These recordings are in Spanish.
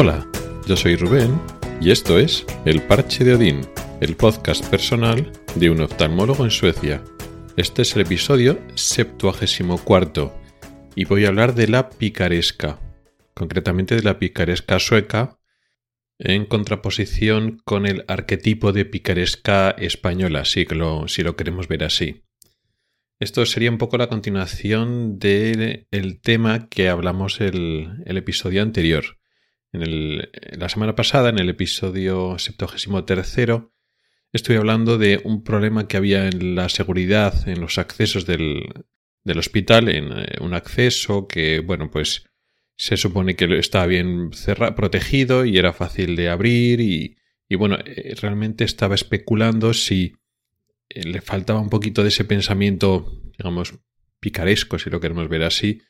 Hola, yo soy Rubén y esto es El Parche de Odín, el podcast personal de un oftalmólogo en Suecia. Este es el episodio 74 y voy a hablar de la picaresca, concretamente de la picaresca sueca en contraposición con el arquetipo de picaresca española, si lo, si lo queremos ver así. Esto sería un poco la continuación del tema que hablamos el, el episodio anterior. En el, la semana pasada, en el episodio 73, estoy hablando de un problema que había en la seguridad, en los accesos del, del hospital, en eh, un acceso que, bueno, pues se supone que estaba bien cerrado, protegido y era fácil de abrir y, y bueno, eh, realmente estaba especulando si eh, le faltaba un poquito de ese pensamiento, digamos, picaresco, si lo queremos ver así,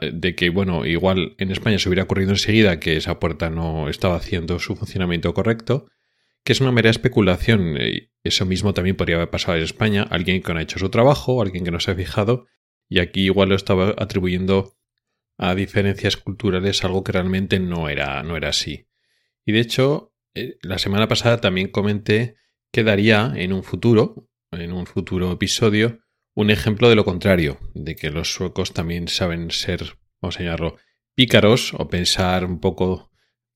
de que, bueno, igual en España se hubiera ocurrido enseguida que esa puerta no estaba haciendo su funcionamiento correcto, que es una mera especulación. Eso mismo también podría haber pasado en España, alguien que no ha hecho su trabajo, alguien que no se ha fijado, y aquí igual lo estaba atribuyendo a diferencias culturales, algo que realmente no era, no era así. Y de hecho, eh, la semana pasada también comenté que daría en un futuro, en un futuro episodio un ejemplo de lo contrario, de que los suecos también saben ser, vamos a llamarlo, pícaros o pensar un poco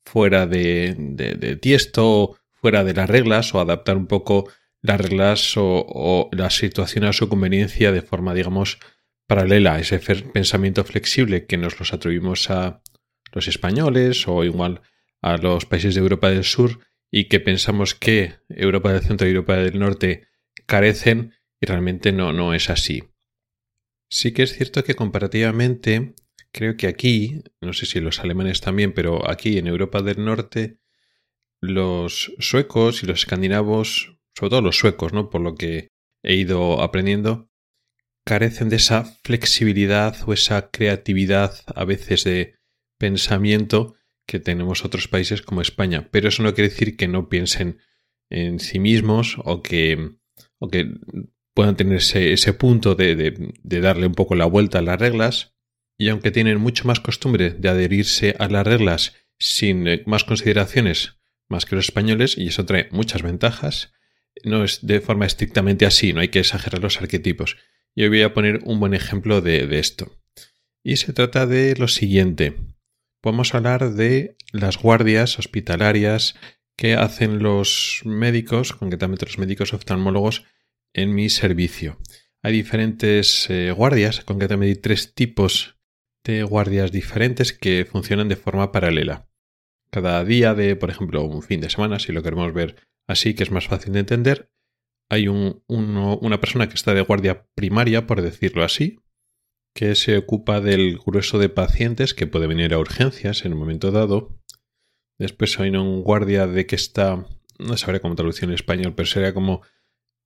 fuera de, de, tiesto, fuera de las reglas o adaptar un poco las reglas o, o la situación a su conveniencia de forma, digamos, paralela a ese pensamiento flexible que nos los atribuimos a los españoles o igual a los países de Europa del Sur y que pensamos que Europa del Centro y Europa del Norte carecen y realmente no, no es así. Sí que es cierto que comparativamente creo que aquí, no sé si los alemanes también, pero aquí en Europa del Norte, los suecos y los escandinavos, sobre todo los suecos, ¿no? Por lo que he ido aprendiendo, carecen de esa flexibilidad o esa creatividad a veces de pensamiento que tenemos otros países como España. Pero eso no quiere decir que no piensen en sí mismos o que o que puedan tener ese, punto de, de, darle un poco la vuelta a las reglas, y aunque tienen mucho más costumbre de adherirse a las reglas sin eh, más consideraciones más que los españoles, y eso trae muchas ventajas, no es de forma estrictamente así, no hay que exagerar los arquetipos. Y hoy voy a poner un buen ejemplo de, de esto. Y se trata de lo siguiente. Podemos hablar de las guardias hospitalarias que hacen los médicos, concretamente los médicos oftalmólogos, en mi servicio. Hay diferentes eh, guardias, concretamente tres tipos de guardias diferentes que funcionan de forma paralela. Cada día de, por ejemplo, un fin de semana, si lo queremos ver así, que es más fácil de entender, hay un, una persona que está de guardia primaria, por decirlo así, que se ocupa del grueso de pacientes que puede venir a urgencias en un momento dado. Después hay un guardia de que está, no sabré cómo traducir en español, pero sería como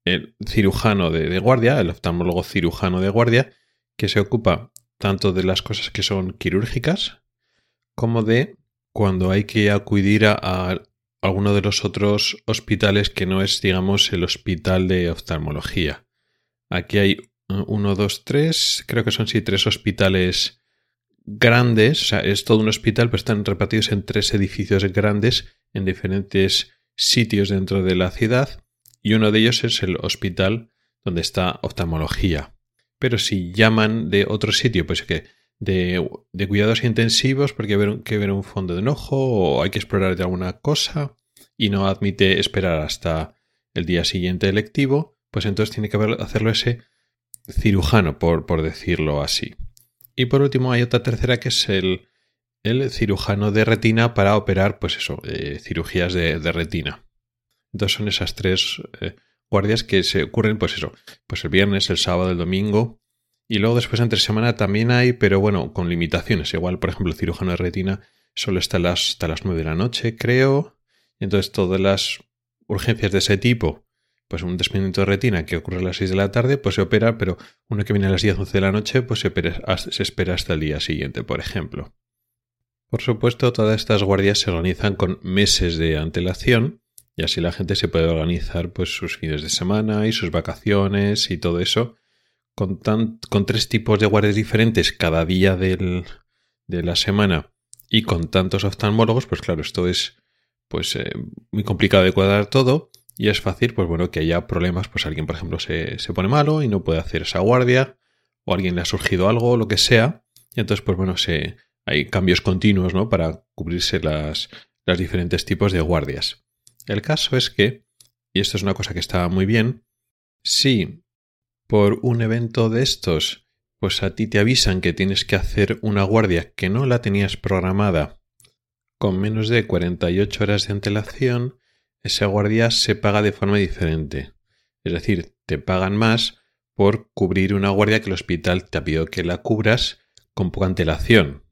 el cirujano de, guardia, el oftalmólogo cirujano de guardia, que se ocupa tanto de las cosas que son quirúrgicas como de cuando hay que acudir a, alguno de los otros hospitales que no es, digamos, el hospital de oftalmología. Aquí hay uno, dos, tres, creo que son sí tres hospitales grandes, o sea, es todo un hospital, pero están repartidos en tres edificios grandes en diferentes sitios dentro de la ciudad y uno de ellos es el hospital donde está oftalmología. Pero si llaman de otro sitio, pues que de, cuidados intensivos porque hay que ver un fondo de enojo o hay que explorar de alguna cosa y no admite esperar hasta el día siguiente electivo, pues entonces tiene que hacerlo ese cirujano, por, por decirlo así. Y por último hay otra tercera que es el, el cirujano de retina para operar, pues eso, eh, cirugías de retina. Entonces son esas tres eh, guardias que se ocurren, pues eso, pues el viernes, el sábado, el domingo. Y luego después entre semana también hay, pero bueno, con limitaciones. Igual, por ejemplo, el cirujano de retina solo está las, hasta las 9 de la noche, creo. Entonces todas las urgencias de ese tipo, pues un desprendimiento de retina que ocurre a las 6 de la tarde, pues se opera, pero uno que viene a las 10, 11 de la noche, pues se espera hasta el día siguiente, por ejemplo. Por supuesto, todas estas guardias se organizan con meses de antelación y así la gente se puede organizar pues sus fines de semana y sus vacaciones y todo eso con, con tres tipos de guardias diferentes cada día del, de la semana Y con tantos oftalmólogos, pues claro, esto es pues eh, muy complicado de cuadrar todo y es fácil, pues bueno, que haya problemas, pues alguien, por ejemplo, se, se pone malo y no puede hacer esa guardia o alguien le ha surgido algo, lo que sea, y entonces, pues bueno, se, hay cambios continuos, ¿no? Para cubrirse las, los diferentes tipos de guardias. El caso es que, y esto es una cosa que está muy bien, si por un evento de estos, pues a ti te avisan que tienes que hacer una guardia que no la tenías programada con menos de 48 horas de antelación, esa guardia se paga de forma diferente. Es decir, te pagan más por cubrir una guardia que el hospital te ha pedido que la cubras con poca antelación.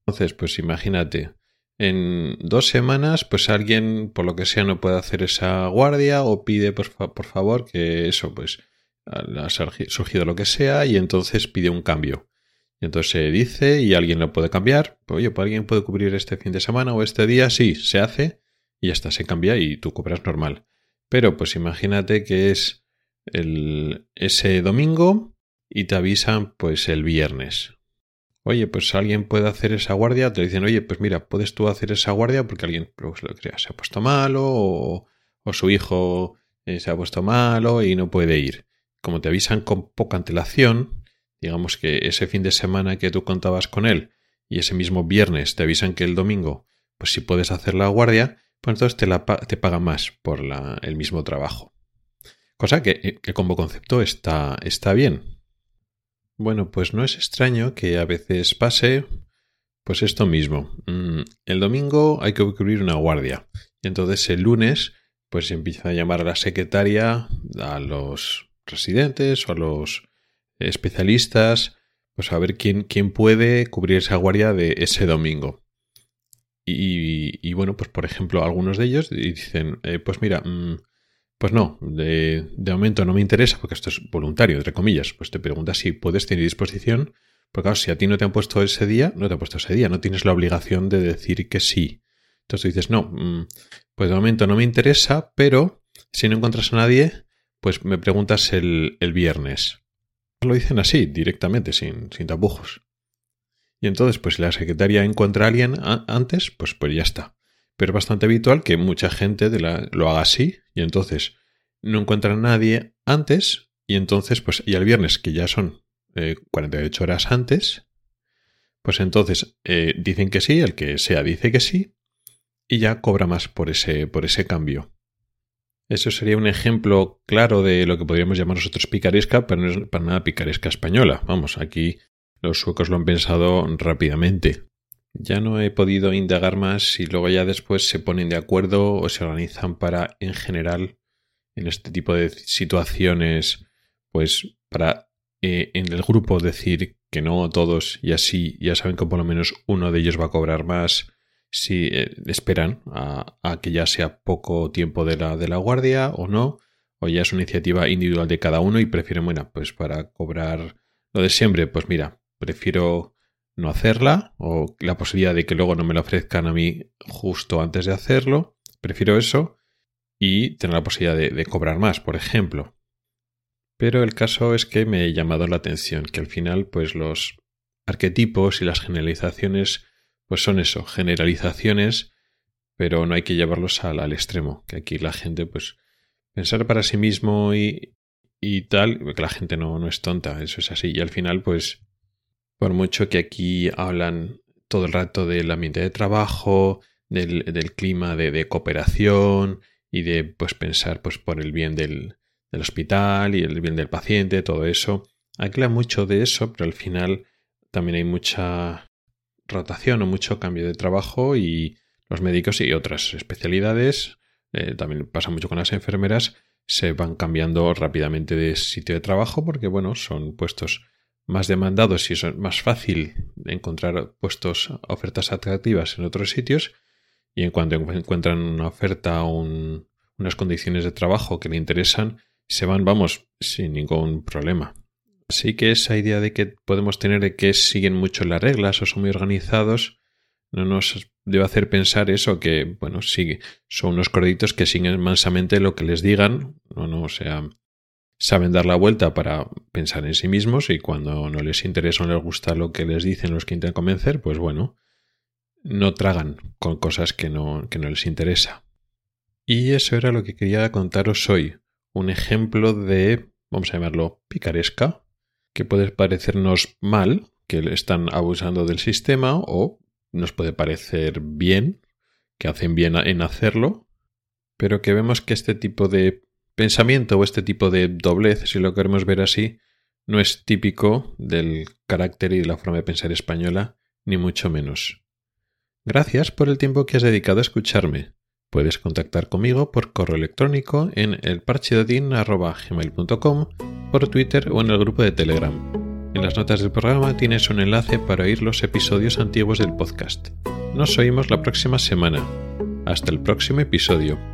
Entonces, pues imagínate, en dos semanas, pues alguien, por lo que sea, no puede hacer esa guardia o pide, por, favor, que eso, pues, ha surgido lo que sea y entonces pide un cambio. Y entonces se dice y alguien lo puede cambiar. Oye, pues alguien puede cubrir este fin de semana o este día. Sí, se hace y ya está, se cambia y tú cobras normal. Pero pues imagínate que es ese domingo y te avisan pues el viernes oye, pues alguien puede hacer esa guardia, te dicen, oye, pues mira, puedes tú hacer esa guardia porque alguien pues, lo crea, se ha puesto malo o, su hijo eh, se ha puesto malo y no puede ir. Como te avisan con poca antelación, digamos que ese fin de semana que tú contabas con él y ese mismo viernes te avisan que el domingo, pues si puedes hacer la guardia, pues entonces te, la, te más por el mismo trabajo. Cosa que, eh, que como concepto está, está bien. Bueno, pues no es extraño que a veces pase pues esto mismo. Mm, el domingo hay que cubrir una guardia. Y entonces el lunes pues empieza a llamar a la secretaria, a los residentes o a los especialistas, pues a ver quién, quién puede cubrir esa guardia de ese domingo. Y, bueno, pues por ejemplo, algunos de ellos dicen, eh, pues mira, mm, pues no, de, momento no me interesa porque esto es voluntario, entre comillas. Pues te preguntas si puedes tener disposición. Porque claro, si a ti no te han puesto ese día, no te han puesto ese día, no tienes la obligación de decir que sí. Entonces dices, no, mm, pues de momento no me interesa, pero si no encuentras a nadie, pues me preguntas el, el viernes. Lo dicen así, directamente, sin, sin tapujos. Y entonces, pues si la secretaria encuentra a alguien antes, pues, pues ya está. Pero es bastante habitual que mucha gente lo haga así y entonces no encuentran a nadie antes y entonces, pues, y el viernes, que ya son 48 eh, horas antes, pues entonces eh, dicen que sí, el que sea dice que sí y ya cobra más por ese, por ese cambio. Eso sería un ejemplo claro de lo que podríamos llamar nosotros picaresca, pero no es para nada picaresca española. Vamos, aquí los suecos lo han pensado rápidamente. Ya no he podido indagar más y luego ya después se ponen de acuerdo o se organizan para, en general, en este tipo de situaciones, pues para eh, en el grupo decir que no todos y así ya saben que por lo menos uno de ellos va a cobrar más si eh, esperan a, a, que ya sea poco tiempo de la, de la guardia o no, o ya es una iniciativa individual de cada uno y prefieren, bueno, pues para cobrar lo de siempre, pues mira, prefiero no hacerla o la posibilidad de que luego no me la ofrezcan a mí justo antes de hacerlo. Prefiero eso y tener la posibilidad de, cobrar más, por ejemplo. Pero el caso es que me ha llamado la atención que al final pues los arquetipos y las generalizaciones pues son eso, generalizaciones, pero no hay que llevarlos al, al extremo, que aquí la gente pues pensar para sí mismo y, y tal, que la gente no, no es tonta, eso es así, y al final pues por mucho que aquí hablan todo el rato del ambiente de trabajo, del, clima de, cooperación y de pues pensar pues por el bien del, hospital y el bien del paciente, todo eso. Habla mucho de eso, pero al final también hay mucha rotación o mucho cambio de trabajo y los médicos y otras especialidades, eh, también pasa mucho con las enfermeras, se van cambiando rápidamente de sitio de trabajo porque, bueno, son puestos más demandados y es más fácil encontrar puestos, ofertas atractivas en otros sitios y en cuanto encuentran una oferta o unas condiciones de trabajo que le interesan, se van, vamos, sin ningún problema. Así que esa idea de que podemos tener de que siguen mucho las reglas o son muy organizados, no nos debe hacer pensar eso, que, bueno, sigue, son unos corditos que siguen mansamente lo que les digan, no, no, o sea, saben dar la vuelta para pensar en sí mismos y cuando no les interesa o no les gusta lo que les dicen los que intentan convencer, pues bueno, no tragan con cosas que no, que no les interesa. Y eso era lo que quería contaros hoy. Un ejemplo de, vamos a llamarlo, picaresca, que puede parecernos mal, que están abusando del sistema, o nos puede parecer bien, que hacen bien en hacerlo, pero que vemos que este tipo de pensamiento o este tipo de doblez, si lo queremos ver así, no es típico del carácter y de la forma de pensar española, ni mucho menos. Gracias por el tiempo que has dedicado a escucharme. Puedes contactar conmigo por correo electrónico en elparchedodin.com, por Twitter o en el grupo de Telegram. En las notas del programa tienes un enlace para oír los episodios antiguos del podcast. Nos oímos la próxima semana. Hasta el próximo episodio.